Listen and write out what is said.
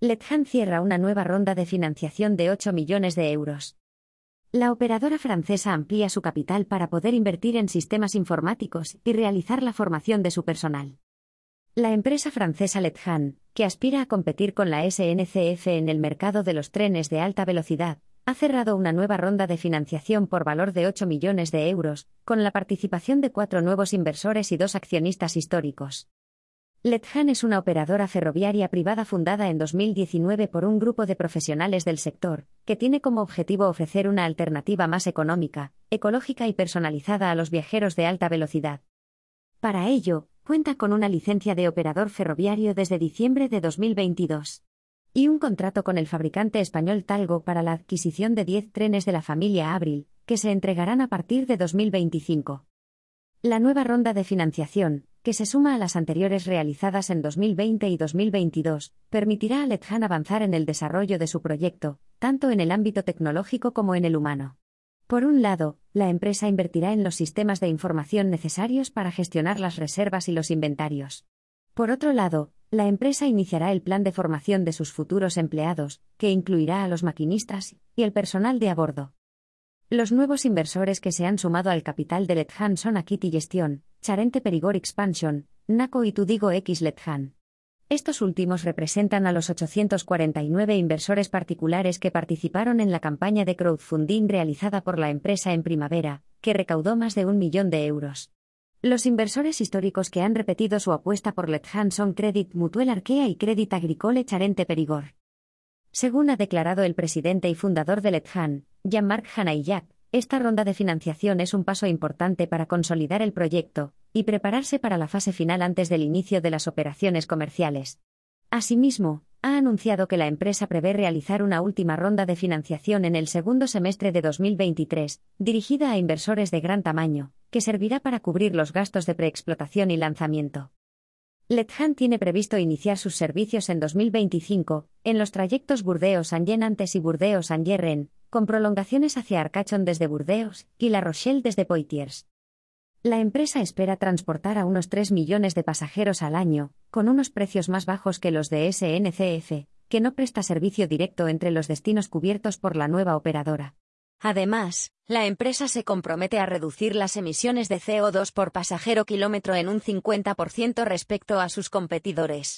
Lethan cierra una nueva ronda de financiación de 8 millones de euros. La operadora francesa amplía su capital para poder invertir en sistemas informáticos y realizar la formación de su personal. La empresa francesa Lethan, que aspira a competir con la SNCF en el mercado de los trenes de alta velocidad, ha cerrado una nueva ronda de financiación por valor de 8 millones de euros, con la participación de cuatro nuevos inversores y dos accionistas históricos. Lethan es una operadora ferroviaria privada fundada en 2019 por un grupo de profesionales del sector, que tiene como objetivo ofrecer una alternativa más económica, ecológica y personalizada a los viajeros de alta velocidad. Para ello, cuenta con una licencia de operador ferroviario desde diciembre de 2022 y un contrato con el fabricante español Talgo para la adquisición de 10 trenes de la familia Abril, que se entregarán a partir de 2025. La nueva ronda de financiación, que se suma a las anteriores realizadas en 2020 y 2022, permitirá a Lethan avanzar en el desarrollo de su proyecto, tanto en el ámbito tecnológico como en el humano. Por un lado, la empresa invertirá en los sistemas de información necesarios para gestionar las reservas y los inventarios. Por otro lado, la empresa iniciará el plan de formación de sus futuros empleados, que incluirá a los maquinistas y el personal de a bordo. Los nuevos inversores que se han sumado al capital de Lethan son Akiti Gestión, Charente Perigor Expansion, NACO y Tudigo X Lethan. Estos últimos representan a los 849 inversores particulares que participaron en la campaña de crowdfunding realizada por la empresa en primavera, que recaudó más de un millón de euros. Los inversores históricos que han repetido su apuesta por Lethan son Credit Mutuel Arkea y Credit Agricole Charente Perigor. Según ha declarado el presidente y fundador de Lethan, Jean-Marc Hanaillac, esta ronda de financiación es un paso importante para consolidar el proyecto y prepararse para la fase final antes del inicio de las operaciones comerciales. Asimismo, ha anunciado que la empresa prevé realizar una última ronda de financiación en el segundo semestre de 2023, dirigida a inversores de gran tamaño, que servirá para cubrir los gastos de preexplotación y lanzamiento. Lethan tiene previsto iniciar sus servicios en 2025, en los trayectos Burdeos-Angen-Antes y Burdeos-Angerren, con prolongaciones hacia Arcachon desde Burdeos y La Rochelle desde Poitiers. La empresa espera transportar a unos 3 millones de pasajeros al año, con unos precios más bajos que los de SNCF, que no presta servicio directo entre los destinos cubiertos por la nueva operadora. Además, la empresa se compromete a reducir las emisiones de CO2 por pasajero kilómetro en un 50% respecto a sus competidores.